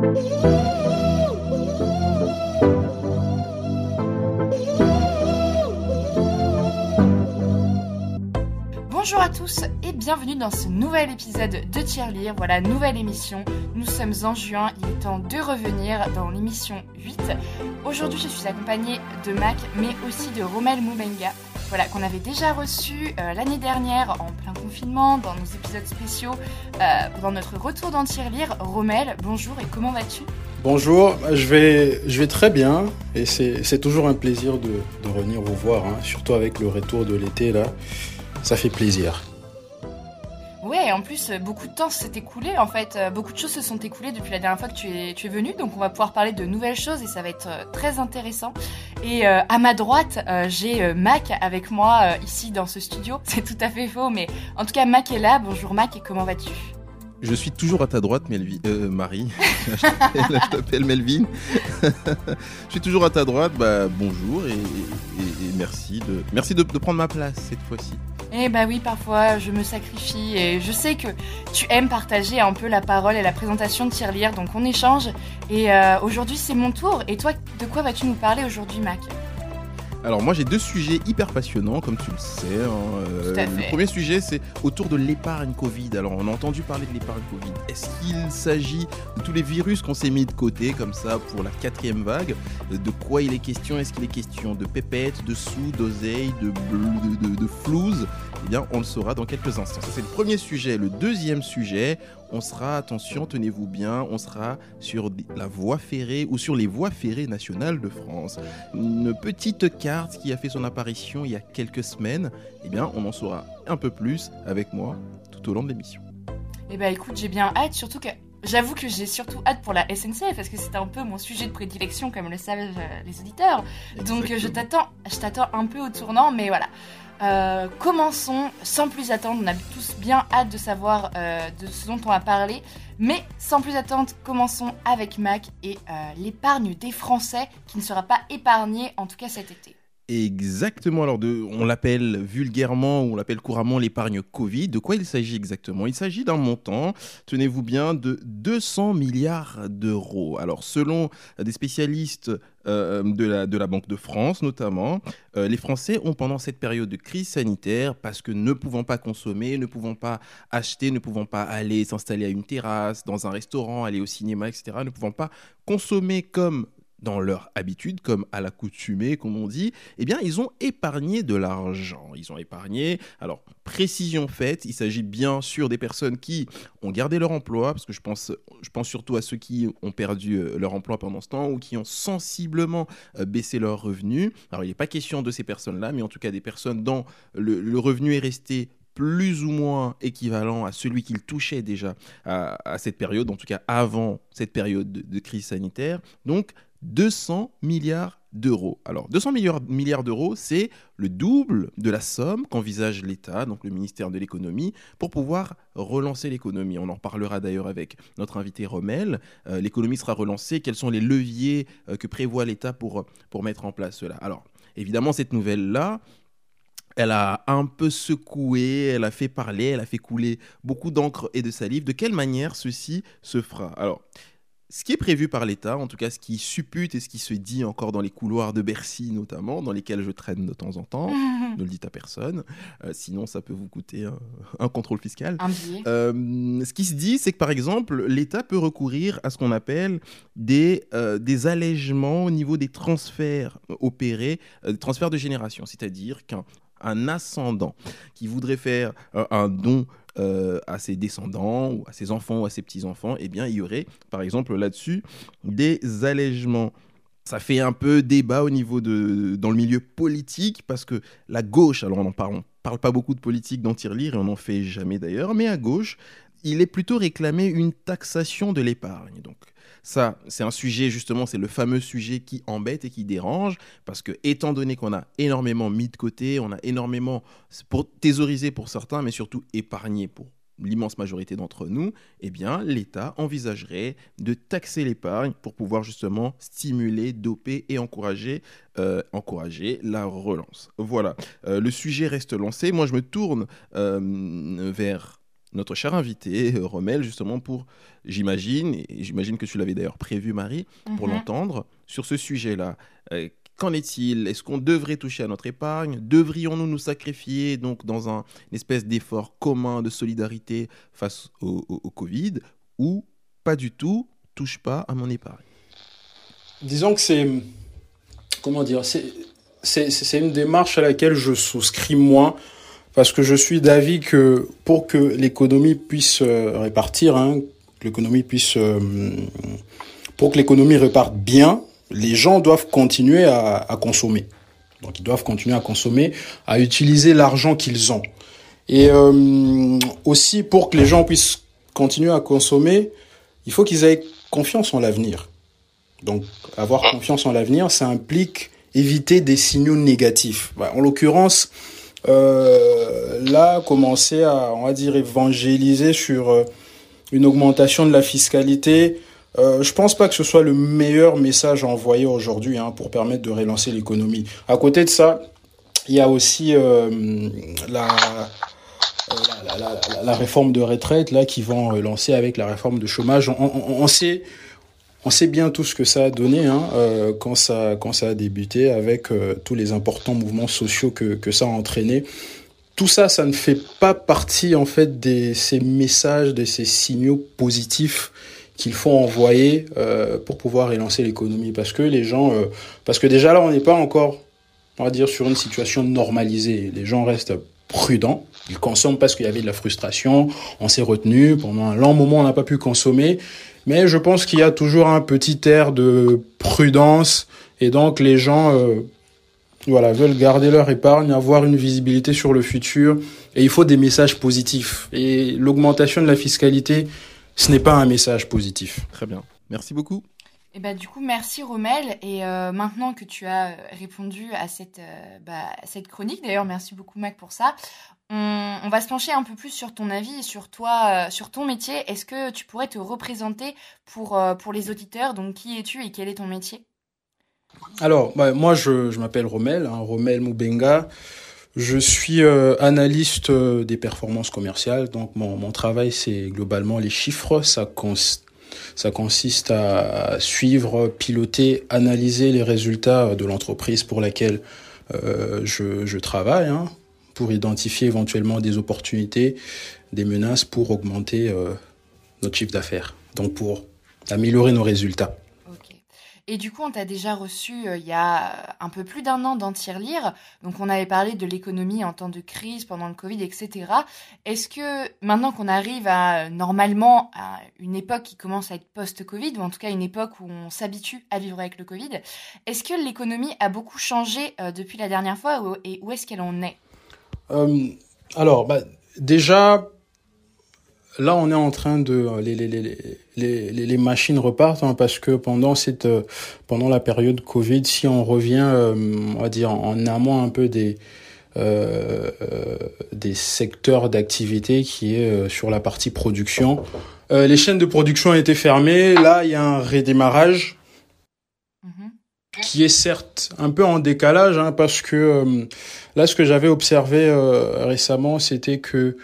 Bonjour à tous et bienvenue dans ce nouvel épisode de Tirelire. Voilà, nouvelle émission. Nous sommes en juin, il est temps de revenir dans l'émission 8. Aujourd'hui, je suis accompagnée de Mac, mais aussi de Romel Moubenga. Voilà, qu'on avait déjà reçu euh, l'année dernière en plein confinement, dans nos épisodes spéciaux, euh, pendant notre retour dans Tirelire. Romel, bonjour et comment vas-tu? Bonjour, je vais, je vais très bien et c'est toujours un plaisir de, de revenir vous voir, hein, surtout avec le retour de l'été là. Ça fait plaisir. Ouais, en plus, euh, beaucoup de temps s'est écoulé. En fait, euh, beaucoup de choses se sont écoulées depuis la dernière fois que tu es, tu es venu. Donc, on va pouvoir parler de nouvelles choses et ça va être euh, très intéressant. Et à ma droite, j'ai Mac avec moi ici dans ce studio. C'est tout à fait faux, mais en tout cas, Mac est là. Bonjour Mac, et comment vas-tu? Je suis toujours à ta droite, Melvin. Euh, Marie. je t'appelle Melvin. je suis toujours à ta droite. Bah, bonjour et, merci, de, merci de, prendre ma place cette fois-ci. Eh bah oui, parfois je me sacrifie et je sais que tu aimes partager un peu la parole et la présentation de Tirelire, donc on échange. Et euh, aujourd'hui c'est mon tour. Et toi, de quoi vas-tu nous parler aujourd'hui, Mac? Alors moi j'ai deux sujets hyper passionnants comme tu le sais. Hein, euh, le premier sujet c'est autour de l'épargne Covid. Alors on a entendu parler de l'épargne Covid. Est-ce qu'il s'agit de tous les virus qu'on s'est mis de côté comme ça pour la quatrième vague? De quoi il est question? Est-ce qu'il est question de pépettes, de sous, d'oseille, de, de, de, de flouze? Eh bien on le saura dans quelques instants. Ça c'est le premier sujet. Le deuxième sujet, on sera, attention, tenez-vous bien, on sera sur la voie ferrée ou sur les voies ferrées nationales de France. Une petite carte qui a fait son apparition il y a quelques semaines, eh bien, on en saura un peu plus avec moi tout au long de l'émission. Eh bien, écoute, j'ai bien hâte, surtout que J'avoue que j'ai surtout hâte pour la SNCF parce que c'est un peu mon sujet de prédilection comme le savent euh, les auditeurs. Donc je t'attends, je t'attends un peu au tournant, mais voilà. Euh, commençons sans plus attendre. On a tous bien hâte de savoir euh, de ce dont on va parler. Mais sans plus attendre, commençons avec Mac et euh, l'épargne des Français qui ne sera pas épargnée, en tout cas cet été. Exactement. Alors, on l'appelle vulgairement ou on l'appelle couramment l'épargne Covid. De quoi il s'agit exactement? Il s'agit d'un montant, tenez-vous bien, de 200 milliards d'euros. Alors, selon des spécialistes euh, de, la, de la Banque de France notamment, euh, les Français ont pendant cette période de crise sanitaire, parce que ne pouvant pas consommer, ne pouvant pas acheter, ne pouvant pas aller s'installer à une terrasse, dans un restaurant, aller au cinéma, etc., ne pouvant pas consommer comme dans leur habitude, comme à l'accoutumée, comme on dit, eh bien, ils ont épargné de l'argent. Ils ont épargné. Alors, précision faite, il s'agit bien sûr des personnes qui ont gardé leur emploi, parce que je pense, je pense surtout à ceux qui ont perdu euh, leur emploi pendant ce temps ou qui ont sensiblement euh, baissé leurs revenus. Alors, il n'est pas question de ces personnes-là, mais en tout cas des personnes dont le, revenu est resté plus ou moins équivalent à celui qu'ils touchaient déjà à, cette période, en tout cas avant cette période de crise sanitaire. Donc, 200 milliards d'euros. Alors, 200 milliards, milliards d'euros, c'est le double de la somme qu'envisage l'État, donc le ministère de l'économie, pour pouvoir relancer l'économie. On en reparlera d'ailleurs avec notre invité Rommel. Euh, l'économie sera relancée. Quels sont les leviers euh, que prévoit l'État pour, pour mettre en place cela? Alors, évidemment, cette nouvelle-là, elle a un peu secoué, elle a fait parler, elle a fait couler beaucoup d'encre et de salive. De quelle manière ceci se fera? Alors, ce qui est prévu par l'État, en tout cas ce qui suppute et ce qui se dit encore dans les couloirs de Bercy notamment, dans lesquels je traîne de temps en temps, ne le dites à personne, euh, sinon ça peut vous coûter un, contrôle fiscal. Euh, ce qui se dit, c'est que par exemple, l'État peut recourir à ce qu'on appelle des, euh, des allègements au niveau des transferts opérés, des transferts de génération, c'est-à-dire qu'un un ascendant qui voudrait faire un don euh, à ses descendants ou à ses enfants ou à ses petits-enfants, eh bien, il y aurait, par exemple, là-dessus, des allègements. Ça fait un peu débat au niveau de dans le milieu politique parce que la gauche, alors on en parle, parle pas beaucoup de politique dans Tirelire et on n'en fait jamais d'ailleurs, mais à gauche, il est plutôt réclamé une taxation de l'épargne. Donc ça, c'est un sujet justement, c'est le fameux sujet qui embête et qui dérange, parce que étant donné qu'on a énormément mis de côté, on a énormément pour thésoriser pour certains, mais surtout épargné pour l'immense majorité d'entre nous, eh bien, l'État envisagerait de taxer l'épargne pour pouvoir justement stimuler, doper et encourager, euh, la relance. Voilà, euh, le sujet reste lancé. Moi, je me tourne euh, vers notre cher invité, Romel, justement pour, j'imagine, et j'imagine que tu l'avais d'ailleurs prévu, Marie, pour Mhm. l'entendre, sur ce sujet-là. Euh, Qu'en est-il? Est-ce qu'on devrait toucher à notre épargne? Devrions-nous nous sacrifier donc dans un, une espèce d'effort commun de solidarité face au, au- au Covid? Ou pas du tout Touche pas à mon épargne? Disons que c'est. Comment dire C'est c'est- c'est une démarche à laquelle je souscris moins. Parce que je suis d'avis que pour que l'économie puisse euh, répartir, hein, que l'économie puisse. euh, pour que l'économie reparte bien, les gens doivent continuer à, consommer. Donc ils doivent continuer à consommer, à utiliser l'argent qu'ils ont. Et euh, aussi pour que les gens puissent continuer à consommer, il faut qu'ils aient confiance en l'avenir. Donc, avoir confiance en l'avenir, ça implique éviter des signaux négatifs. Bah, en l'occurrence, euh, là, commencer à, on va dire, évangéliser sur euh, une augmentation de la fiscalité, euh, je pense pas que ce soit le meilleur message à envoyer aujourd'hui hein, pour permettre de relancer l'économie. À côté de ça, il y a aussi euh, la, la, réforme de retraite là qui vont euh, lancer avec la réforme de chômage. On, on, on sait on sait bien tout ce que ça a donné hein, euh, quand, ça, quand ça a débuté avec euh, tous les importants mouvements sociaux que, que ça a entraîné. Tout ça, ça ne fait pas partie en fait de ces messages, de ces signaux positifs qu'il faut envoyer euh, pour pouvoir relancer l'économie. Parce que les gens, euh, parce que déjà là, on n'est pas encore, on va dire, sur une situation normalisée. Les gens restent prudents. Ils consomment parce qu'il y avait de la frustration. On s'est retenu pendant un long moment, on n'a pas pu consommer. Mais je pense qu'il y a toujours un petit air de prudence et donc les gens euh, voilà, veulent garder leur épargne, avoir une visibilité sur le futur et il faut des messages positifs. Et l'augmentation de la fiscalité, ce n'est pas un message positif. Très bien. Merci beaucoup. Et bah du coup merci Romel. Et euh, maintenant que tu as répondu à cette, euh, bah, cette chronique, d'ailleurs merci beaucoup Mac pour ça, on, va se pencher un peu plus sur ton avis sur toi, euh, sur ton métier. Est-ce que tu pourrais te représenter pour, euh, pour les auditeurs? Donc qui es-tu et quel est ton métier? Alors bah, moi je, je m'appelle Romel, hein, Romel Moubenga. Je suis euh, analyste des performances commerciales, donc mon, mon travail c'est globalement les chiffres, ça ça consiste à suivre, piloter, analyser les résultats de l'entreprise pour laquelle euh, je, je, travaille, hein, pour identifier éventuellement des opportunités, des menaces pour augmenter euh, notre chiffre d'affaires, donc pour améliorer nos résultats. Et du coup, on t'a déjà reçu euh, il y a un peu plus d'un an dans Tirelire. Donc, on avait parlé de l'économie en temps de crise, pendant le Covid, etc. Est-ce que maintenant qu'on arrive à normalement à une époque qui commence à être post-Covid, ou en tout cas une époque où on s'habitue à vivre avec le Covid, est-ce que l'économie a beaucoup changé euh, depuis la dernière fois et où est-ce qu'elle en est? Euh, Alors, bah, déjà, là, on est en train de les les, les, les, les machines repartent hein, parce que pendant cette euh, pendant la période Covid, si on revient, euh, on va dire en amont un peu des euh, des secteurs d'activité qui est euh, sur la partie production, euh, les chaînes de production ont été fermées. Là, il y a un redémarrage. Qui est certes un peu en décalage hein, parce que euh, là ce que j'avais observé euh, récemment c'était que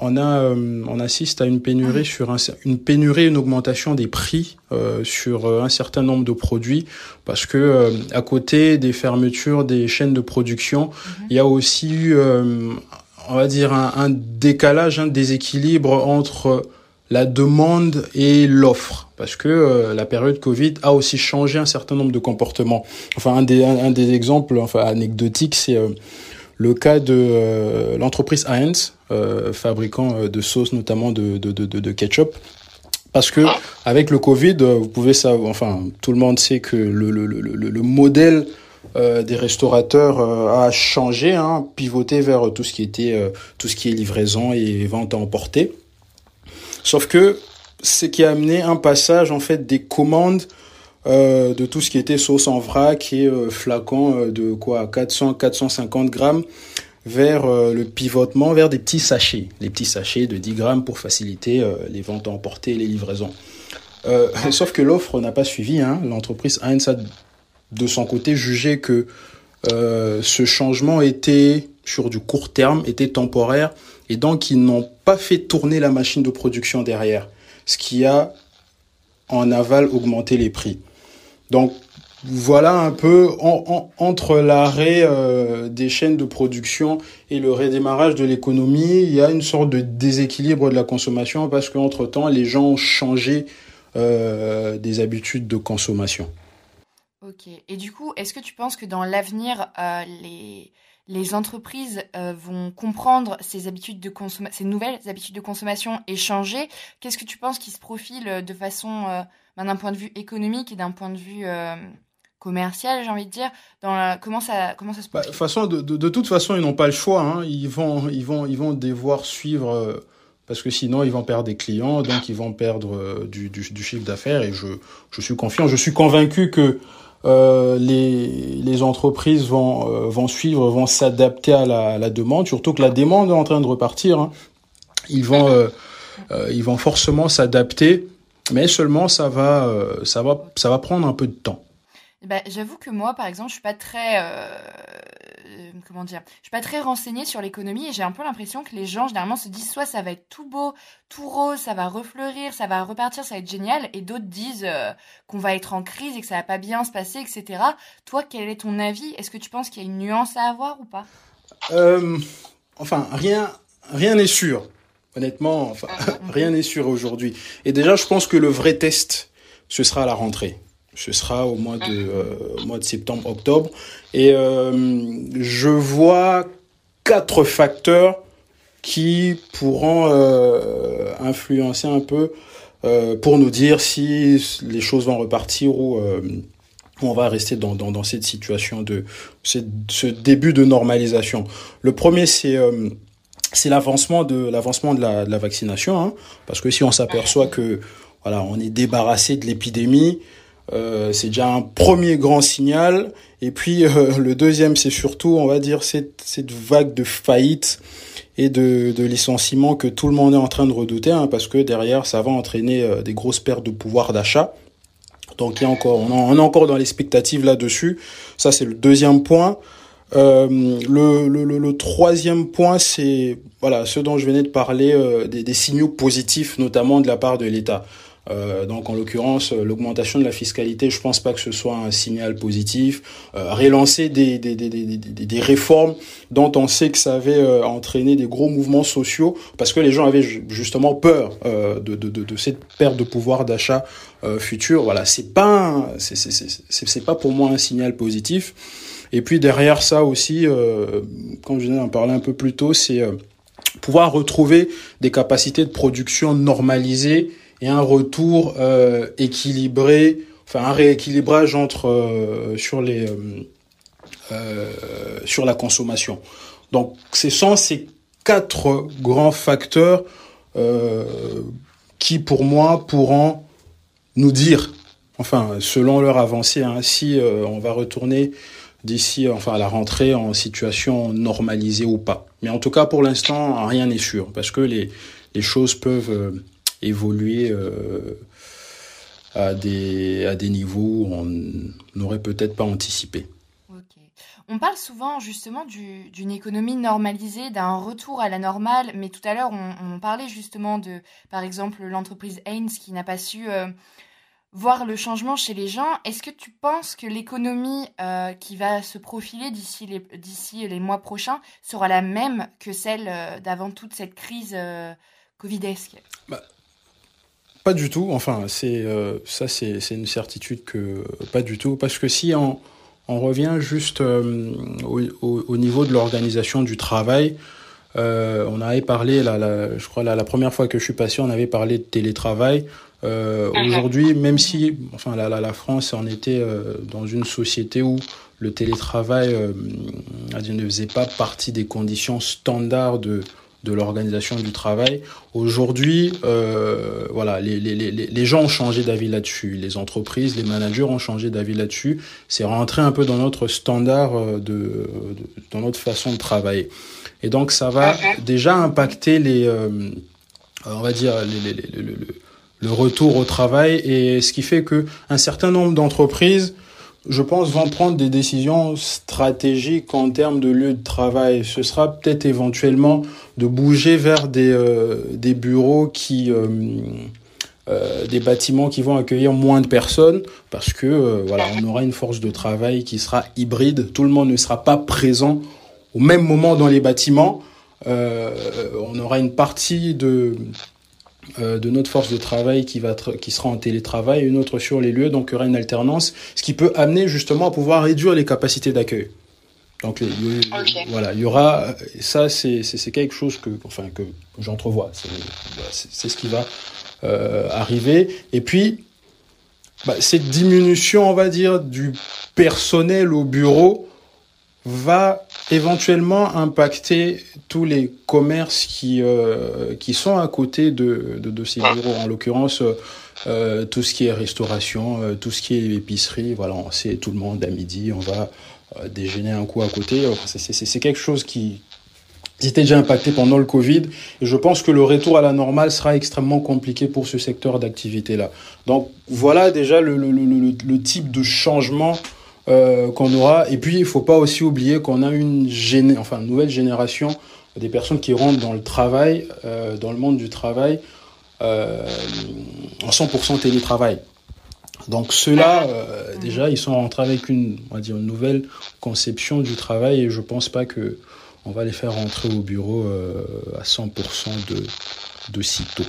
on a euh, on assiste à une pénurie sur un, une pénurie une augmentation des prix euh, sur un certain nombre de produits parce que euh, à côté des fermetures des chaînes de production mm -hmm. il y a aussi eu on va dire un, un décalage un déséquilibre entre la demande et l'offre parce que euh, la période Covid a aussi changé un certain nombre de comportements. Enfin un des un, un des exemples enfin anecdotiques c'est euh, le cas de euh, l'entreprise Heinz, euh, fabricant de sauces notamment de, de, de, de, ketchup. Parce que avec le Covid, vous pouvez savoir, enfin tout le monde sait que le, le, le, le modèle euh, des restaurateurs euh, a changé, hein, pivoté vers tout ce qui était tout ce qui est livraison et vente à emporter. Sauf que ce qui a amené un passage en fait des commandes euh, de tout ce qui était sauce en vrac et euh, flacon euh, de quoi 400 450 grammes vers le pivotement vers des petits sachets, les petits sachets de 10 grammes pour faciliter les ventes à emporter et les livraisons. Sauf que l'offre n'a pas suivi. Hein. L'entreprise Heinz a de son côté jugé que ce changement était sur du court terme, était temporaire et donc ils n'ont pas fait tourner la machine de production derrière, ce qui a en aval augmenté les prix. Donc voilà un peu entre l'arrêt euh, des chaînes de production et le redémarrage de l'économie, il y a une sorte de déséquilibre de la consommation parce qu'entre temps les gens ont changé euh, des habitudes de consommation. Ok. Et du coup, est-ce que tu penses que dans l'avenir, euh, les, les entreprises vont comprendre ces nouvelles habitudes de consommation et changer? Qu'est-ce que tu penses qui se profile de façon, ben, d'un point de vue économique et d'un point de vue commercial, j'ai envie de dire, dans comment ça comment ça se bah, façon, de, de, toute façon, ils n'ont pas le choix. Hein. Ils vont ils vont ils vont devoir suivre parce que sinon ils vont perdre des clients, donc ils vont perdre du, du, du chiffre d'affaires. Et je je suis confiant, je suis convaincu que euh, les, les entreprises vont, euh, vont suivre, vont s'adapter à la, la, demande, surtout que la demande est en train de repartir. Hein. Ils, vont, euh, euh ils vont forcément s'adapter, mais seulement ça va, ça, va, ça va prendre un peu de temps. Bah, J'avoue que moi, par exemple, je suis pas très euh, comment dire, je suis pas très renseignée sur l'économie et j'ai un peu l'impression que les gens généralement se disent soit ça va être tout beau, tout rose, ça va refleurir, ça va repartir, ça va être génial, et d'autres disent euh, qu'on va être en crise et que ça va pas bien se passer, etc. Toi, quel est ton avis? Est-ce que tu penses qu'il y a une nuance à avoir ou pas? Euh, Enfin, rien, rien n'est sûr. Honnêtement, enfin, rien n'est sûr aujourd'hui. Et déjà, je pense que le vrai test, ce sera à la rentrée. Ce sera au mois de, euh, mois de septembre, octobre. Et euh, je vois quatre facteurs qui pourront euh, influencer un peu euh, pour nous dire si les choses vont repartir ou euh, on va rester dans, dans, dans cette situation de ce début de normalisation. Le premier, c'est euh, c'est l'avancement de l'avancement de la, de la vaccination, hein, parce que si on s'aperçoit que voilà, on est débarrassé de l'épidémie, euh, c'est déjà un premier grand signal. Et puis euh, le deuxième, c'est surtout, on va dire, cette, cette vague de faillite et de, de licenciements que tout le monde est en train de redouter, hein, parce que derrière, ça va entraîner euh, des grosses pertes de pouvoir d'achat. Donc il y a encore, on, est encore dans l'expectative là-dessus. Ça, c'est le deuxième point. Euh, le, le, le, troisième point, c'est voilà ce dont je venais de parler, des, des, signaux positifs, notamment de la part de l'État. Euh, donc en l'occurrence, euh, l'augmentation de la fiscalité, je pense pas que ce soit un signal positif. Euh, relancer des, des, des, des, réformes dont on sait que ça avait euh, entraîné des gros mouvements sociaux, parce que les gens avaient justement peur euh, de, de, de, de, cette perte de pouvoir d'achat futur. Voilà, c'est pas c'est pas pour moi un signal positif. Et puis derrière ça aussi, comme je viens d'en parler un peu plus tôt, c'est pouvoir retrouver des capacités de production normalisées et un retour euh, équilibré, enfin un rééquilibrage entre euh, sur les euh, euh, sur la consommation. Donc ce sont ces quatre grands facteurs euh, qui pour moi pourront nous dire, enfin selon leur avancée, hein, si on va retourner d'ici enfin à la rentrée en situation normalisée ou pas. Mais en tout cas pour l'instant rien n'est sûr parce que les les choses peuvent évoluer euh, à, des, à des niveaux où on n'aurait peut-être pas anticipé. On parle souvent justement d'une économie normalisée, d'un retour à la normale, mais tout à l'heure on, parlait justement de, par exemple, l'entreprise Haynes qui n'a pas su euh, voir le changement chez les gens. Est-ce que tu penses que l'économie euh, qui va se profiler d'ici les, les mois prochains sera la même que celle euh, d'avant toute cette crise euh, covidesque? Bah, pas du tout. Enfin, euh, ça, c'est une certitude que pas du tout. Parce que si on, revient juste au, au, au, niveau de l'organisation du travail, on avait parlé, je crois la, première fois que je suis passé, on avait parlé de télétravail. Euh, Aujourd'hui, même si, enfin, la, la, la France en était euh, dans une société où le télétravail euh, ne faisait pas partie des conditions standards de de l'organisation du travail. Aujourd'hui, euh, voilà, les, les, les, les gens ont changé d'avis là-dessus. Les entreprises, les managers ont changé d'avis là-dessus. C'est rentré un peu dans notre standard euh, de, de, dans notre façon de travailler. Et donc, ça va déjà impacter les, euh, on va dire, les, les, les, le, retour au travail et ce qui fait que un certain nombre d'entreprises je pense, vont prendre des décisions stratégiques en termes de lieu de travail. Ce sera peut-être éventuellement de bouger vers des, euh, des bureaux qui... Euh, euh, des bâtiments qui vont accueillir moins de personnes parce que euh, voilà on aura une force de travail qui sera hybride tout le monde ne sera pas présent au même moment dans les bâtiments euh, on aura une partie de de notre force de travail qui va qui sera en télétravail, une autre sur les lieux, donc il y aura une alternance, ce qui peut amener justement à pouvoir réduire les capacités d'accueil. Donc les, okay. voilà, il y aura ça c'est c'est quelque chose que enfin que j'entrevois, c'est ce qui va euh, arriver. Et puis bah, cette diminution, on va dire, du personnel au bureau va éventuellement impacter tous les commerces qui euh, qui sont à côté de, de, de ces bureaux. En l'occurrence, euh, tout ce qui est restauration, euh, tout ce qui est épicerie. Voilà, on sait tout le monde à midi, on va euh, déjeuner un coup à côté. C'est quelque chose qui était déjà impacté pendant le Covid. Et je pense que le retour à la normale sera extrêmement compliqué pour ce secteur d'activité-là. Donc voilà déjà le, le, le, le, type de changement euh, qu'on aura. Et puis, il faut pas aussi oublier qu'on a une, géné enfin, une nouvelle génération des personnes qui rentrent dans le travail, euh, dans le monde du travail, euh, en 100% télétravail. Donc ceux-là, euh, déjà, ils sont rentrés avec une, on va dire, une nouvelle conception du travail et je pense pas que on va les faire rentrer au bureau euh, à 100% de, de sitôt.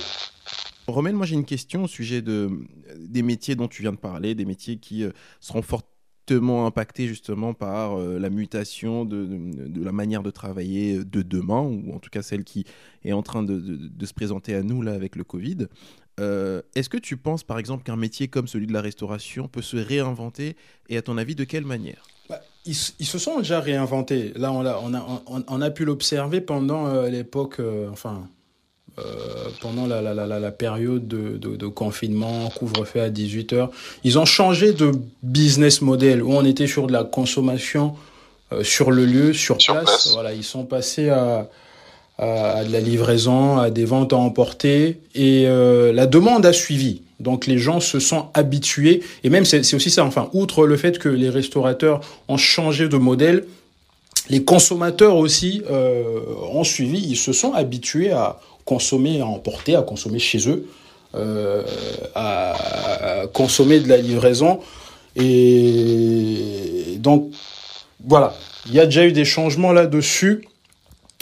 Romain, moi j'ai une question au sujet de, des métiers dont tu viens de parler, des métiers qui euh, seront impactés justement par euh, la mutation de, la manière de travailler de demain, ou en tout cas celle qui est en train de, se présenter à nous là avec le Covid. Euh, Est-ce que tu penses par exemple qu'un métier comme celui de la restauration peut se réinventer et à ton avis de quelle manière? Bah, ils, se sont déjà réinventés. Là, on a, pu l'observer pendant euh, l'époque, euh, enfin, euh, pendant la, la, la, la, période de, de, de confinement, couvre-feu à 18h. Ils ont changé de business model où on était sur de la consommation euh, sur le lieu, sur, sur place. place. Voilà, ils sont passés à, à, à, de la livraison, à des ventes à emporter et euh, la demande a suivi. Donc les gens se sont habitués, et même c'est aussi ça, enfin, outre le fait que les restaurateurs ont changé de modèle, les consommateurs aussi ont suivi, ils se sont habitués à consommer, à emporter, à consommer chez eux, euh, à, consommer de la livraison. Et donc voilà, il y a déjà eu des changements là-dessus.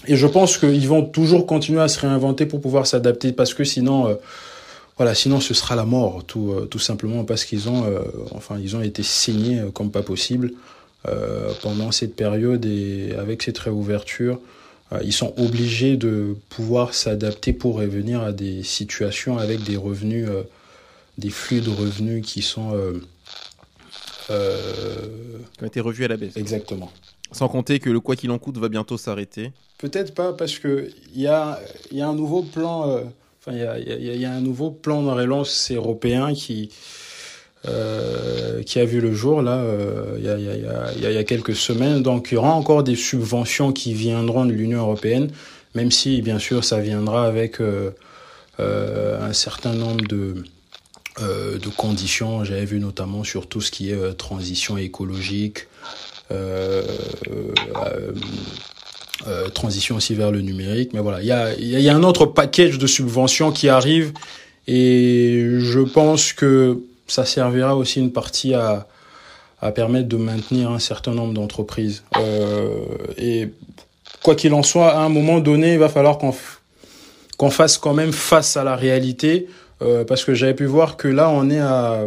Et je pense qu'ils vont toujours continuer à se réinventer pour pouvoir s'adapter parce que sinon, euh, voilà, sinon ce sera la mort, tout, euh, tout simplement parce qu'ils ont, enfin, ils ont été saignés comme pas possible pendant cette période et avec cette réouverture, ils sont obligés de pouvoir s'adapter pour revenir à des situations avec des revenus, euh, des flux de revenus qui sont qui ont été revus à la baisse. Exactement. Sans compter que le quoi qu'il en coûte va bientôt s'arrêter. Peut-être pas parce que il y a, y a un nouveau plan il y a, y, y a, un nouveau plan de relance européen qui, euh, qui a vu le jour là euh, il, y a, y, a, y a quelques semaines. Donc il y aura encore des subventions qui viendront de l'Union européenne, même si bien sûr ça viendra avec euh, un certain nombre de, de conditions. J'avais vu notamment sur tout ce qui est transition écologique. Euh, transition aussi vers le numérique. Mais voilà, il y a, y a, un autre package de subventions qui arrive et je pense que ça servira aussi une partie à, permettre de maintenir un certain nombre d'entreprises. Euh, et quoi qu'il en soit, à un moment donné, il va falloir qu'on fasse quand même face à la réalité, euh, parce que j'avais pu voir que là, on est à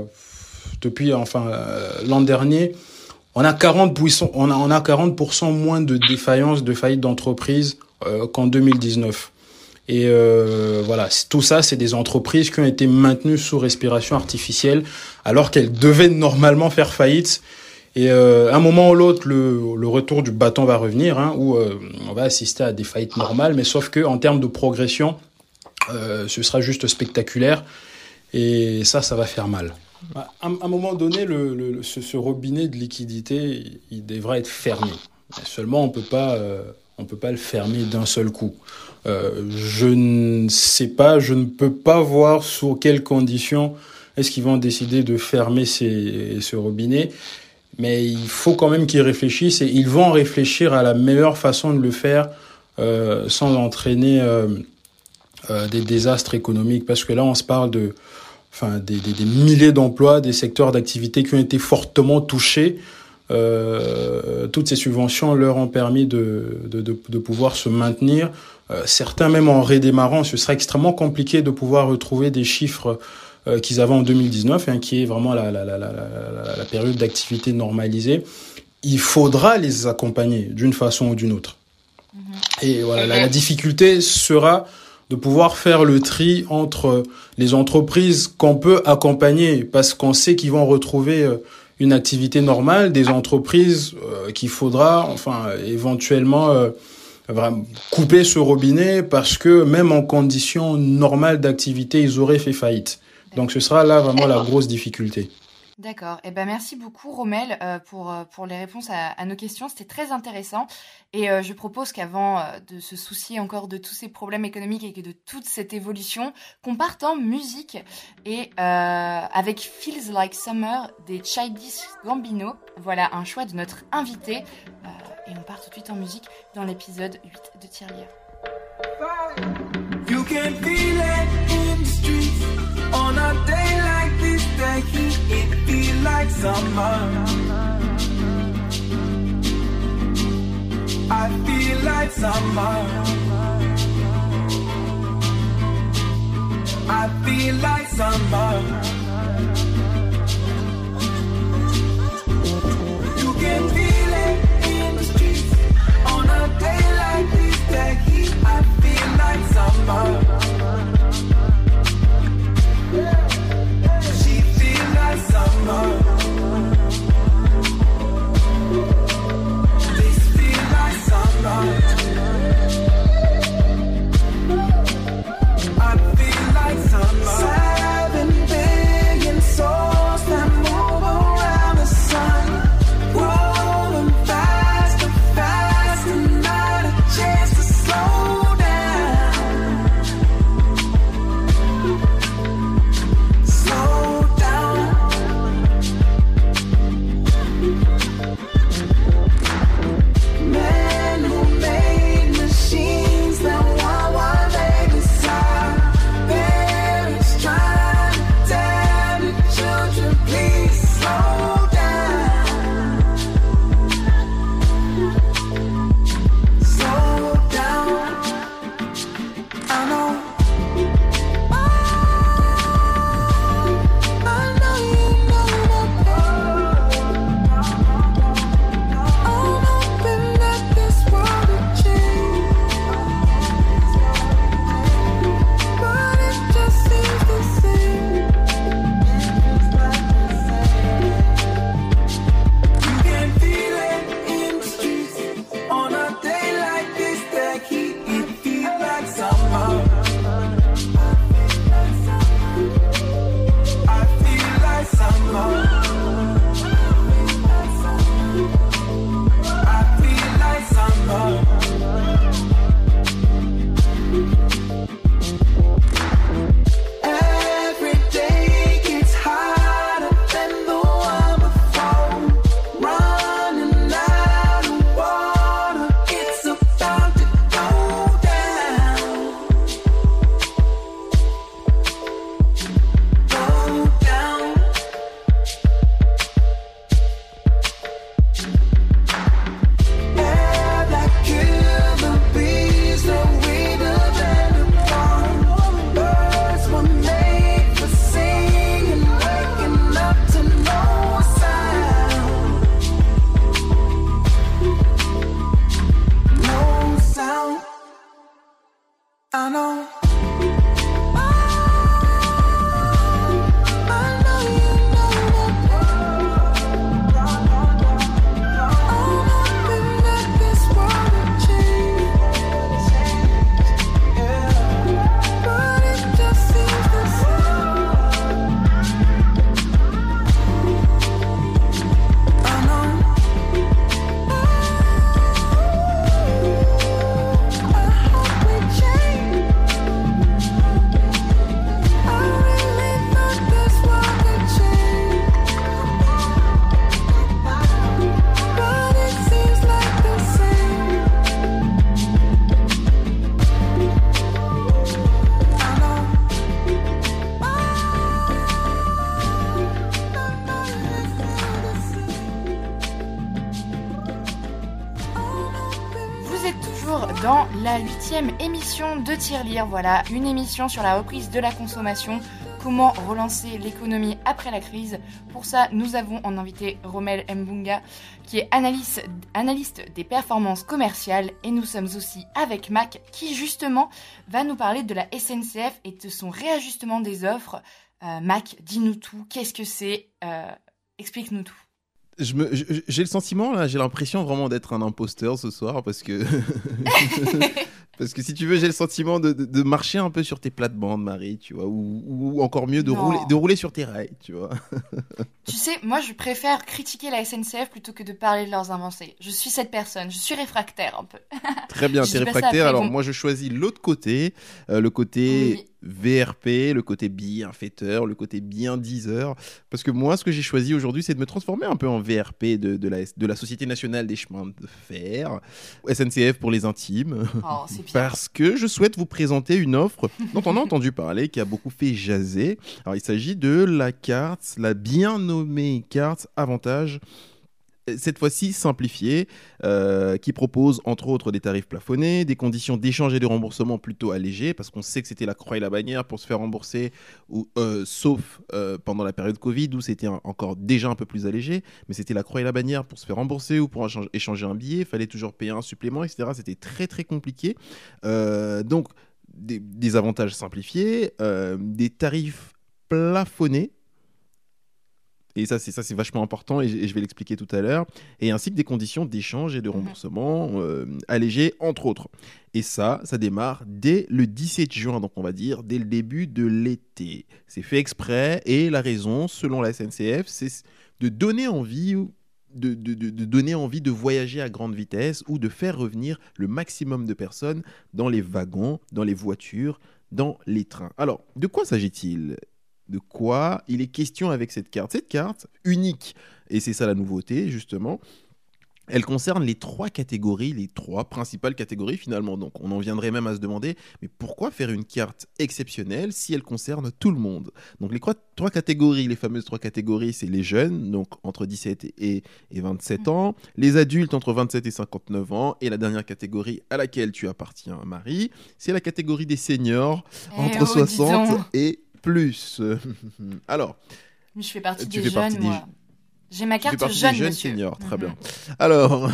depuis enfin euh, l'an dernier, on a 40 on a, on a 40% moins de défaillances, de faillites d'entreprises qu'en 2019. Et euh, voilà, tout ça, c'est des entreprises qui ont été maintenues sous respiration artificielle alors qu'elles devaient normalement faire faillite. Et euh, un moment ou l'autre, le, retour du bâton va revenir, hein, où euh, on va assister à des faillites normales, mais sauf que en termes de progression, euh, ce sera juste spectaculaire. Et ça, ça va faire mal. À un moment donné, ce, ce, robinet de liquidité, il devrait être fermé. Seulement, on peut pas, on peut pas le fermer d'un seul coup. Euh, je ne sais pas, je ne peux pas voir sous quelles conditions est-ce qu'ils vont décider de fermer ces, ce robinet. mais il faut quand même qu'ils réfléchissent et ils vont réfléchir à la meilleure façon de le faire euh, sans entraîner euh, des désastres économiques. Parce que là, on se parle de, enfin, des milliers d'emplois, des secteurs d'activité qui ont été fortement touchés. Euh, toutes ces subventions leur ont permis de, de, de, de pouvoir se maintenir. Euh, certains même en redémarrant, ce sera extrêmement compliqué de pouvoir retrouver des chiffres euh, qu'ils avaient en 2019, hein, qui est vraiment la, la, la, la, la période d'activité normalisée. Il faudra les accompagner d'une façon ou d'une autre. Mm-hmm. Et voilà, la difficulté sera de pouvoir faire le tri entre les entreprises qu'on peut accompagner parce qu'on sait qu'ils vont retrouver une activité normale, des entreprises euh, qu'il faudra, enfin, éventuellement euh, couper ce robinet parce que même en conditions normales d'activité, ils auraient fait faillite. Donc ce sera là vraiment la grosse difficulté. D'accord. Eh ben merci beaucoup Romel euh, pour euh, pour les réponses à, nos questions. C'était très intéressant. Et euh, je propose qu'avant euh, de se soucier encore de tous ces problèmes économiques et que de toute cette évolution, qu'on parte en musique et avec Feels Like Summer des Childish Gambino. Voilà un choix de notre invité. et on part tout de suite en musique dans l'épisode 8 de Tirelire. Like summer. I feel like summer. I feel like summer. You can feel it in the streets on a day like this. The heat, I feel like summer. Tirelire. Voilà, une émission sur la reprise de la consommation, comment relancer l'économie après la crise. Pour ça, nous avons en invité Romel Mbunga, qui est analyste, analyste des performances commerciales, et nous sommes aussi avec Mac, qui justement va nous parler de la SNCF et de son réajustement des offres. Euh, Mac, dis-nous tout, qu'est-ce que c'est euh, Explique-nous tout j'ai le sentiment, là, j'ai l'impression vraiment d'être un imposteur ce soir parce que. parce que si tu veux, j'ai le sentiment de, de, marcher un peu sur tes plates-bandes, Marie, tu vois, ou, ou encore mieux de rouler, de rouler sur tes rails, tu vois. tu sais, moi, je préfère critiquer la SNCF plutôt que de parler de leurs avancées. Je suis cette personne, je suis réfractaire un peu. Très bien, tu es réfractaire. Alors, moi, je choisis l'autre côté, euh, le côté. VRP, le côté bien fêteur, le côté bien diseur. Parce que moi, ce que j'ai choisi aujourd'hui, c'est de me transformer un peu en VRP de, de, la, de la Société nationale des chemins de fer, SNCF pour les intimes. Oh, parce que je souhaite vous présenter une offre dont on a entendu parler, qui a beaucoup fait jaser. Alors, il s'agit de la carte, la bien nommée carte Avantage cette fois-ci simplifiée, euh, qui propose entre autres des tarifs plafonnés, des conditions d'échange et de remboursement plutôt allégées, parce qu'on sait que c'était la croix et la bannière pour se faire rembourser, ou, euh, sauf euh, pendant la période Covid, où c'était encore déjà un peu plus allégé, mais c'était la croix et la bannière pour se faire rembourser ou pour échanger un billet, il fallait toujours payer un supplément, etc. C'était très très compliqué. donc, des, des, avantages simplifiés, des tarifs plafonnés, et ça, c'est ça, c'est vachement important et, je vais l'expliquer tout à l'heure. Et ainsi que des conditions d'échange et de mhm. remboursement euh, allégées, entre autres. Et ça, ça démarre dès le 17 juin, donc on va dire dès le début de l'été. C'est fait exprès et la raison, selon la SNCF, c'est de donner envie de, de, de, donner envie de voyager à grande vitesse ou de faire revenir le maximum de personnes dans les wagons, dans les voitures, dans les trains. Alors, de quoi s'agit-il? De quoi il est question avec cette carte. Cette carte, unique, et c'est ça la nouveauté justement, elle concerne les trois catégories, les trois principales catégories finalement. Donc on en viendrait même à se demander, mais pourquoi faire une carte exceptionnelle si elle concerne tout le monde? Donc les trois, catégories, les fameuses trois catégories, c'est les jeunes, donc entre 17 et, 27 ans, les adultes entre 27 et 59 ans, et la dernière catégorie à laquelle tu appartiens, Marie, c'est la catégorie des seniors eh entre 60 oh, et plus. Alors. Je fais partie des jeunes, moi. J'ai ma carte jeune, des jeunes très bien. Alors,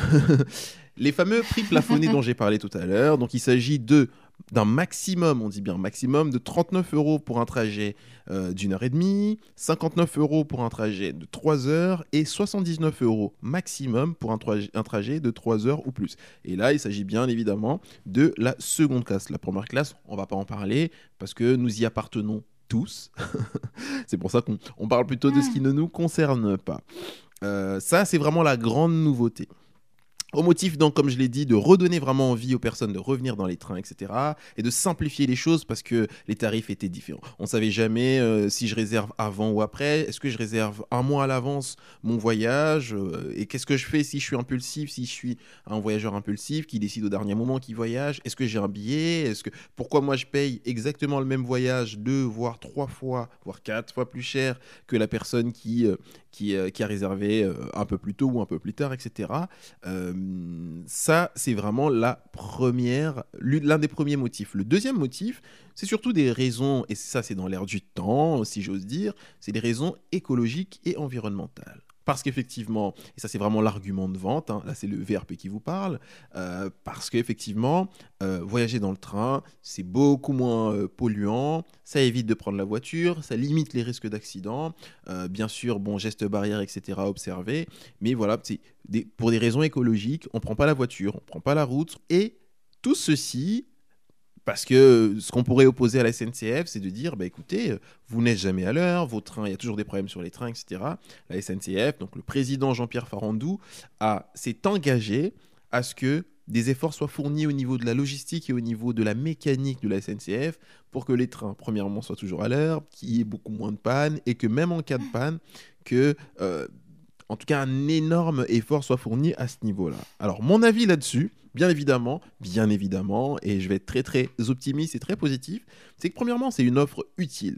les fameux prix plafonnés dont j'ai parlé tout à l'heure. Donc, il s'agit de d'un maximum, on dit bien maximum, de 39 euros pour un trajet euh, d'une heure et demie, 59 euros pour un trajet de 3 heures et 79 euros maximum pour un, un trajet de 3 heures ou plus. Et là, il s'agit bien évidemment de la seconde classe. La première classe, on ne va pas en parler parce que nous y appartenons tous. c'est pour ça qu'on parle plutôt de ce qui ne nous concerne pas. Euh, ça, c'est vraiment la grande nouveauté. Au motif, donc, comme je l'ai dit, de redonner vraiment envie aux personnes de revenir dans les trains, etc. Et de simplifier les choses parce que les tarifs étaient différents. On savait jamais euh, si je réserve avant ou après. Est-ce que je réserve un mois à l'avance mon voyage euh, Et qu'est-ce que je fais si je suis impulsif, si je suis un voyageur impulsif qui décide au dernier moment qu'il voyage? Est-ce que j'ai un billet? Est-ce que Pourquoi moi je paye exactement le même voyage deux, voire trois fois, voire quatre fois plus cher que la personne qui, euh, qui, qui, a réservé un peu plus tôt ou un peu plus tard, etc. ça, c'est vraiment la première, l'un des premiers motifs. Le deuxième motif, c'est surtout des raisons, et ça c'est dans l'air du temps, si j'ose dire, c'est des raisons écologiques et environnementales. Parce qu'effectivement, et ça c'est vraiment l'argument de vente, hein, là c'est le VRP qui vous parle, euh, parce qu'effectivement, euh, voyager dans le train, c'est beaucoup moins euh, polluant, ça évite de prendre la voiture, ça limite les risques d'accident, bien sûr, bon, gestes barrières, etc. observer, mais voilà, pour des raisons écologiques, on ne prend pas la voiture, on ne prend pas la route, et tout ceci parce que ce qu'on pourrait opposer à la SNCF, c'est de dire, bah, écoutez, euh, vous n'êtes jamais à l'heure, vos trains, il y a toujours des problèmes sur les trains, etc. La SNCF, donc le président Jean-Pierre Farandou, s'est engagé à ce que des efforts soient fournis au niveau de la logistique et au niveau de la mécanique de la SNCF pour que les trains, premièrement, soient toujours à l'heure, qu'il y ait beaucoup moins de panne et que même en cas de panne, que euh, en tout cas un énorme effort soit fourni à ce niveau-là. Alors mon avis là-dessus, bien évidemment, bien évidemment, et je vais être très très optimiste et très positif, c'est que premièrement c'est une offre utile.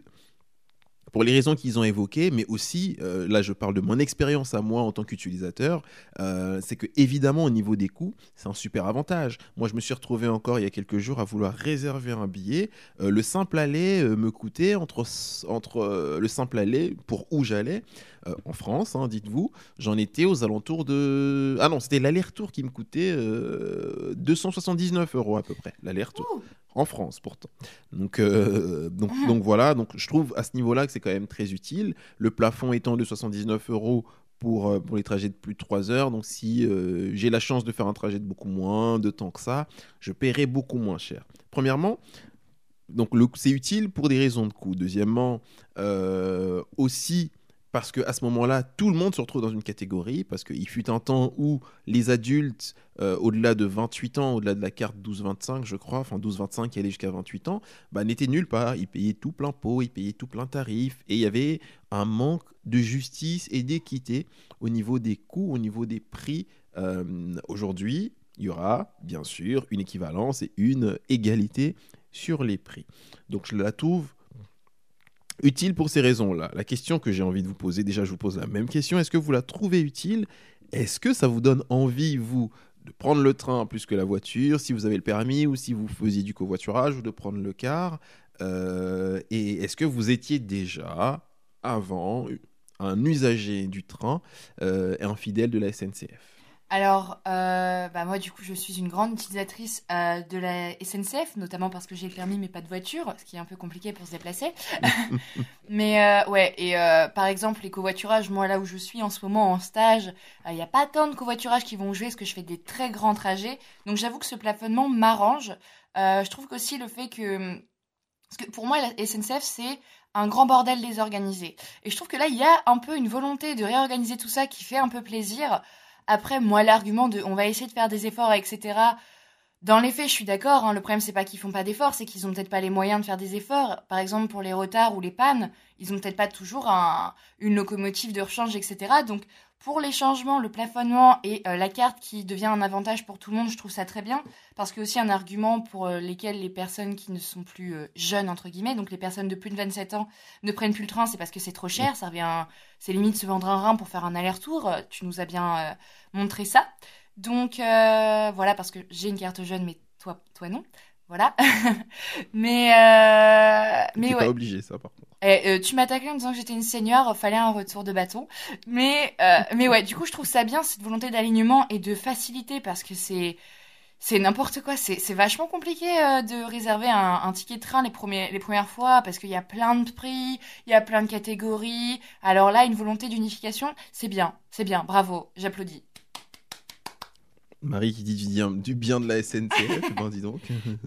pour les raisons qu'ils ont évoquées, mais aussi, euh, là je parle de mon expérience à moi en tant qu'utilisateur, euh, c'est que évidemment au niveau des coûts, c'est un super avantage. Moi je me suis retrouvé encore il y a quelques jours à vouloir réserver un billet. Euh, le simple aller me coûtait entre, entre le simple aller pour où j'allais, en France, hein, dites-vous, j'en étais aux alentours de... Ah non, c'était l'aller-retour qui me coûtait 279 euros à peu près, l'aller-retour en France pourtant. Donc, euh, donc, ah. donc voilà, donc je trouve à ce niveau-là que c'est quand même très utile. Le plafond étant de 79 euros pour, euh, pour les trajets de plus de 3 heures. Donc si euh, j'ai la chance de faire un trajet de beaucoup moins de temps que ça, je paierai beaucoup moins cher. Premièrement, donc c'est utile pour des raisons de coût. Deuxièmement, aussi parce qu'à ce moment-là, tout le monde se retrouve dans une catégorie, parce qu'il fut un temps où les adultes, euh, au-delà de 28 ans, au-delà de la carte 12-25, je crois, enfin 12-25 qui allait jusqu'à 28 ans, bah, n'étaient nulle part. Ils payaient tout plein pot, ils payaient tout plein tarif, et il y avait un manque de justice et d'équité au niveau des coûts, au niveau des prix. Euh, aujourd'hui, il y aura bien sûr une équivalence et une égalité sur les prix. Donc je la trouve utile pour ces raisons-là. La question que j'ai envie de vous poser, déjà je vous pose la même question, est-ce que vous la trouvez utile? Est-ce que ça vous donne envie, vous, de prendre le train plus que la voiture, si vous avez le permis ou si vous faisiez du covoiturage ou de prendre le car? Euh, Et est-ce que vous étiez déjà, avant, un usager du train euh, et un fidèle de la SNCF alors, euh, bah moi, du coup, je suis une grande utilisatrice euh, de la SNCF, notamment parce que j'ai le permis mais pas de voiture, ce qui est un peu compliqué pour se déplacer. mais euh, ouais, et par exemple, les covoiturages, moi, là où je suis en ce moment en stage, il n'y a pas tant de covoiturages qui vont jouer parce que je fais des très grands trajets. Donc, j'avoue que ce plafonnement m'arrange. je trouve qu'aussi le fait que... Parce que pour moi, la SNCF, c'est un grand bordel désorganisé. Et je trouve que là, il y a un peu une volonté de réorganiser tout ça qui fait un peu plaisir. Après, moi, l'argument de on va essayer de faire des efforts, etc. Dans les faits, je suis d'accord. Hein, le problème, c'est pas qu'ils font pas d'efforts, c'est qu'ils ont peut-être pas les moyens de faire des efforts. Par exemple, pour les retards ou les pannes, ils ont peut-être pas toujours une locomotive de rechange, etc. Donc, pour les changements, le plafonnement et euh, la carte qui devient un avantage pour tout le monde, je trouve ça très bien. Parce que aussi un argument pour euh, lesquels les personnes qui ne sont plus euh, jeunes, entre guillemets, donc les personnes de plus de 27 ans, ne prennent plus le train, c'est parce que c'est trop cher. Ça revient, c'est limite se vendre un rein pour faire un aller-retour. Tu nous as bien montré ça. Donc voilà, parce que j'ai une carte jeune, mais toi, toi non. Voilà. mais mais ouais. pas obligé ça par contre. Eh, euh, tu m'attaquais en disant que j'étais une seigneur, fallait un retour de bâton. Mais, euh, mais ouais, du coup, je trouve ça bien, cette volonté d'alignement et de facilité, parce que c'est, c'est n'importe quoi. C'est, c'est vachement compliqué euh, de réserver un, un, ticket de train les, premiers, les premières fois, parce qu'il y a plein de prix, il y a plein de catégories. Alors là, une volonté d'unification, c'est bien, c'est bien, bravo, j'applaudis. Marie qui dit du bien, de la SNCF, ben dis donc.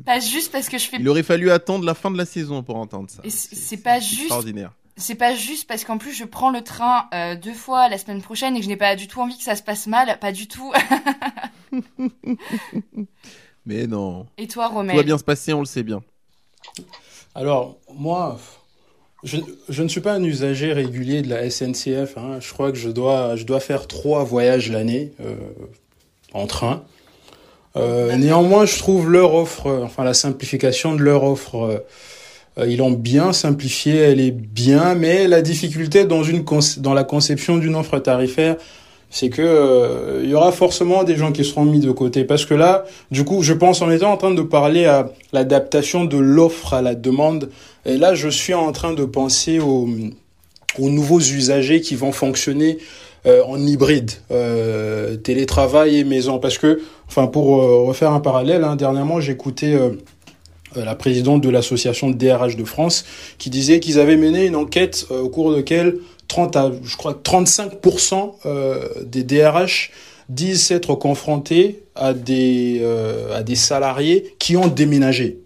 Pas juste parce que je fais. Il aurait fallu attendre la fin de la saison pour entendre ça. C'est pas juste. Extraordinaire. C'est pas juste parce qu'en plus je prends le train euh, deux fois la semaine prochaine et que je n'ai pas du tout envie que ça se passe mal, pas du tout. Mais non. Et toi, Romain Tout va bien se passer, on le sait bien. Alors, moi, je, je, ne suis pas un usager régulier de la SNCF. Hein. Je crois que je dois, je dois faire trois voyages l'année. Euh, en train. Euh, néanmoins, je trouve leur offre, euh, enfin la simplification de leur offre, euh, ils l'ont bien simplifiée, elle est bien, mais la difficulté dans une dans la conception d'une offre tarifaire, c'est que y aura forcément des gens qui seront mis de côté parce que là, du coup, je pense en étant en train de parler à l'adaptation de l'offre à la demande, et là, je suis en train de penser aux, aux nouveaux usagers qui vont fonctionner euh, en hybride, euh, télétravail et maison. Parce que, enfin, pour euh, refaire un parallèle, hein, dernièrement, j'écoutais la présidente de l'association DRH de France qui disait qu'ils avaient mené une enquête au cours de laquelle 30 à, je crois, 35% des DRH disent s'être confrontés à des, à des salariés qui ont déménagé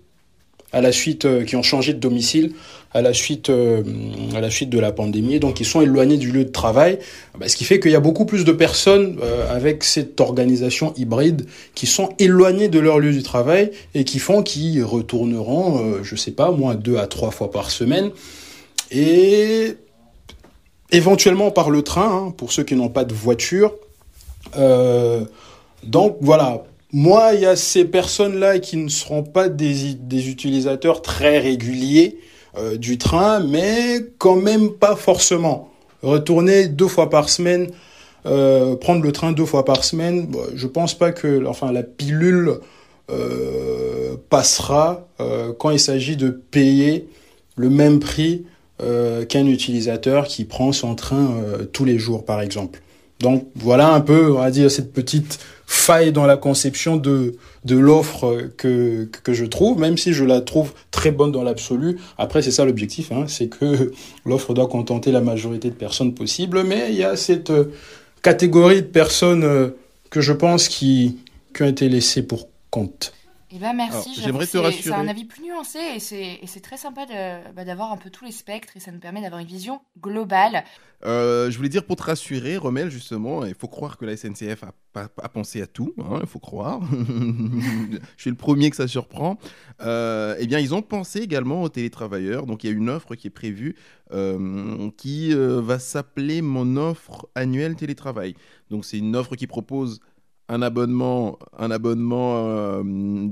à la suite, qui ont changé de domicile à la suite, euh, à la suite de la pandémie. Donc, ils sont éloignés du lieu de travail, bah, ce qui fait qu'il y a beaucoup plus de personnes euh, avec cette organisation hybride qui sont éloignées de leur lieu du travail et qui font qu'ils retourneront, euh, je sais pas, moins deux à trois fois par semaine. Et éventuellement par le train, hein, pour ceux qui n'ont pas de voiture. donc voilà, moi, il y a ces personnes-là qui ne seront pas des, utilisateurs très réguliers euh, du train, mais quand même pas forcément. Retourner deux fois par semaine, euh, prendre le train deux fois par semaine, je pense pas que, enfin, la pilule euh, passera quand il s'agit de payer le même prix qu'un utilisateur qui prend son train tous les jours, par exemple. Donc voilà un peu, on va dire, cette petite faille dans la conception de, de l'offre que, que je trouve, même si je la trouve très bonne dans l'absolu. Après, c'est ça l'objectif, hein, c'est que l'offre doit contenter la majorité de personnes possible, mais il y a cette euh, catégorie de personnes euh, que je pense qui, qui ont été laissées pour compte. Eh ben merci, j'aimerais te rassurer. C'est un avis plus nuancé et c'est très sympa bah, d'avoir un peu tous les spectres et ça nous permet d'avoir une vision globale. Euh, je voulais dire pour te rassurer, Romel, justement, il faut croire que la SNCF a, pas- pensé à tout, hein, il faut croire. je suis le premier que ça surprend. Euh, eh bien, ils ont pensé également aux télétravailleurs. Donc, il y a une offre qui est prévue euh, qui va s'appeler Mon offre annuelle télétravail. Donc, c'est une offre qui propose un abonnement, un abonnement euh,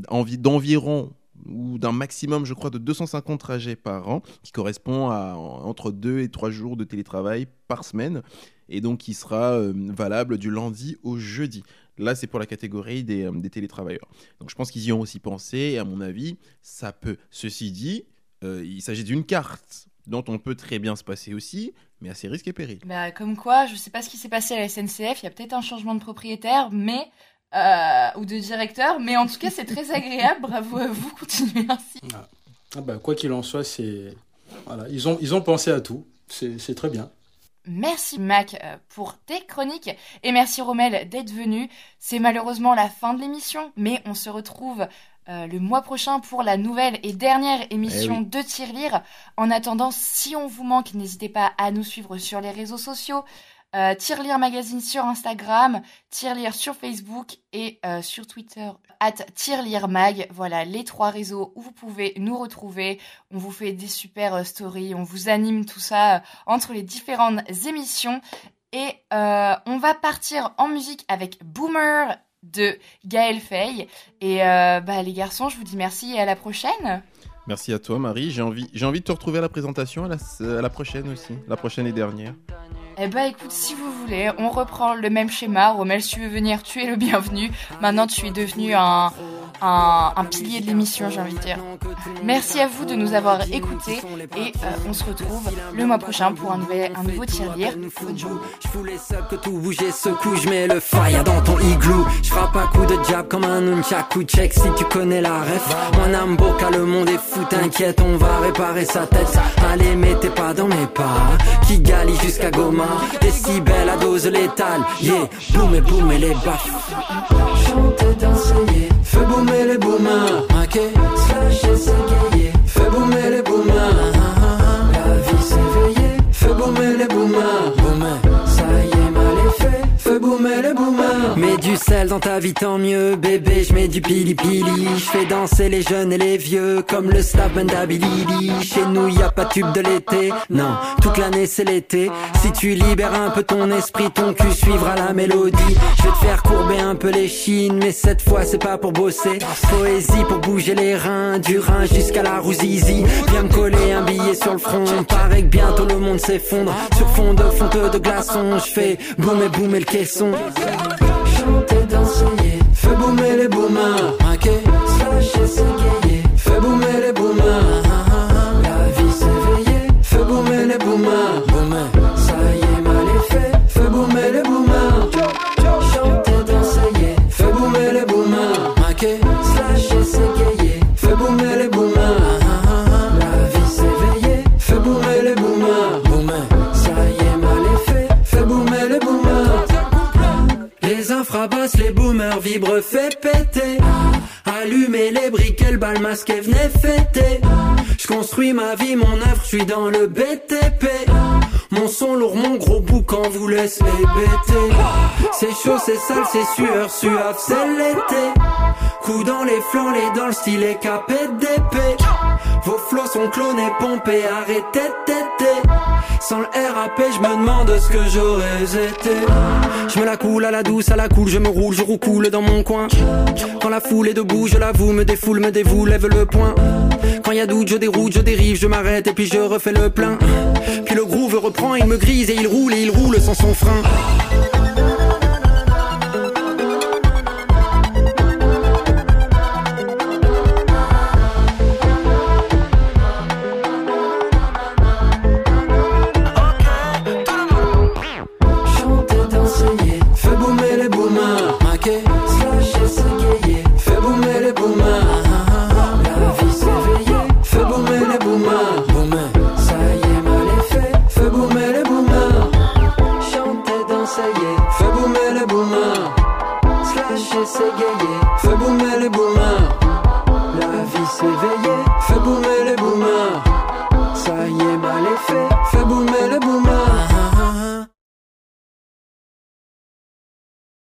envi- d'environ ou d'un maximum, je crois, de 250 trajets par an, qui correspond à entre 2 et 3 jours de télétravail par semaine, et donc qui sera euh, valable du lundi au jeudi. Là, c'est pour la catégorie des, euh, des télétravailleurs. Donc je pense qu'ils y ont aussi pensé, et à mon avis, ça peut. Ceci dit, il s'agit d'une carte dont on peut très bien se passer aussi, mais à ses risques et périls. Bah, comme quoi, je sais pas ce qui s'est passé à la SNCF, il y a peut-être un changement de propriétaire, mais euh, ou de directeur, mais en tout cas c'est très agréable. Bravo à vous, continuez ainsi. Ah bah, quoi qu'il en soit, c'est voilà, ils ont ils ont pensé à tout. C'est c'est très bien. Merci Mac euh, pour tes chroniques et merci Romel d'être venu. C'est malheureusement la fin de l'émission, mais on se retrouve euh, le mois prochain pour la nouvelle et dernière émission de Tirelire. En attendant, si on vous manque, n'hésitez pas à nous suivre sur les réseaux sociaux. Euh, Tirelire Magazine sur Instagram, Tirelire sur Facebook et euh, sur Twitter, at Tirelire Mag. Voilà les trois réseaux où vous pouvez nous retrouver. On vous fait des super euh, stories, on vous anime tout ça entre les différentes émissions. Et on va partir en musique avec Boomer de Gaël Fay. Et euh, bah, les garçons, je vous dis merci et à la prochaine. Merci à toi, Marie. J'ai envie, j'ai envie de te retrouver à la présentation, à la, à la prochaine aussi, la prochaine et dernière. Eh bah écoute, si vous voulez, on reprend le même schéma. Romel, si tu veux venir, tu es le bienvenu. Maintenant, tu es devenu un, un, pilier de l'émission, j'ai envie de dire. Merci à vous de nous avoir écoutés et euh, on se retrouve le mois prochain pour un, nouvel, un nouveau tirelire. Bonne. Je voulais seul que tout bougeait, secoue, je mets le fire dans ton igloo. Je frappe un coup de jab comme un nunchaku check si tu connais la ref. Mon âme boca, le monde est fou, t'inquiète, on va réparer sa tête. Allez, mettez pas dans mes pas. Qui galie jusqu'à Goma. Décibel à dose létale. Yeah, boum et boum et les baffes. Danser, yeah. Fais boomer les boomers. Ok, slasher, s'égayer. Fais boomer les boomers. La vie s'éveiller. Fais boomer les boomers. Boomer les boomers. Mets du sel dans ta vie, tant mieux. Bébé, je mets du pili pili. Je fais danser les jeunes et les vieux. Comme le staff Bendabilili. Chez nous, y a pas de tube de l'été. Non, toute l'année c'est l'été. Si tu libères un peu ton esprit, ton cul suivra la mélodie. Je vais te faire courber un peu les chines. Mais cette fois, c'est pas pour bosser. Poésie pour bouger les reins. Du rein jusqu'à la rouzizi. Viens me coller un billet sur le front. Paraît que bientôt le monde s'effondre. Sur fond de fonte de glaçons. Je fais boum et boum et le caisson. Chanter, danser. Fais boomer les boomers. Ok, slasher, vibrent, fait péter. Allumer les briquets, le bal masqué, venez fêter. Je construis ma vie, mon œuvre, je suis dans le BTP. Mon son lourd, mon gros boucan vous laisse les bêter. C'est chaud, c'est sale, c'est sueur, suave, c'est l'été. Coup dans les flancs, les dans le style capé d'épée. Vos flots sont clonés, pompés, arrêtez, tété. Sans le RAP, je me demande ce que j'aurais été. Je me la coule à la douce, à la coule, je me roule, je roucoule dans mon coin. Quand la foule est debout, je l'avoue, me défoule, me dévoue, lève le poing. Quand y a doute, je déroute, je dérive, je m'arrête et puis je refais le plein. Puis le groove reprend, il me grise et il roule et il roule sans son frein.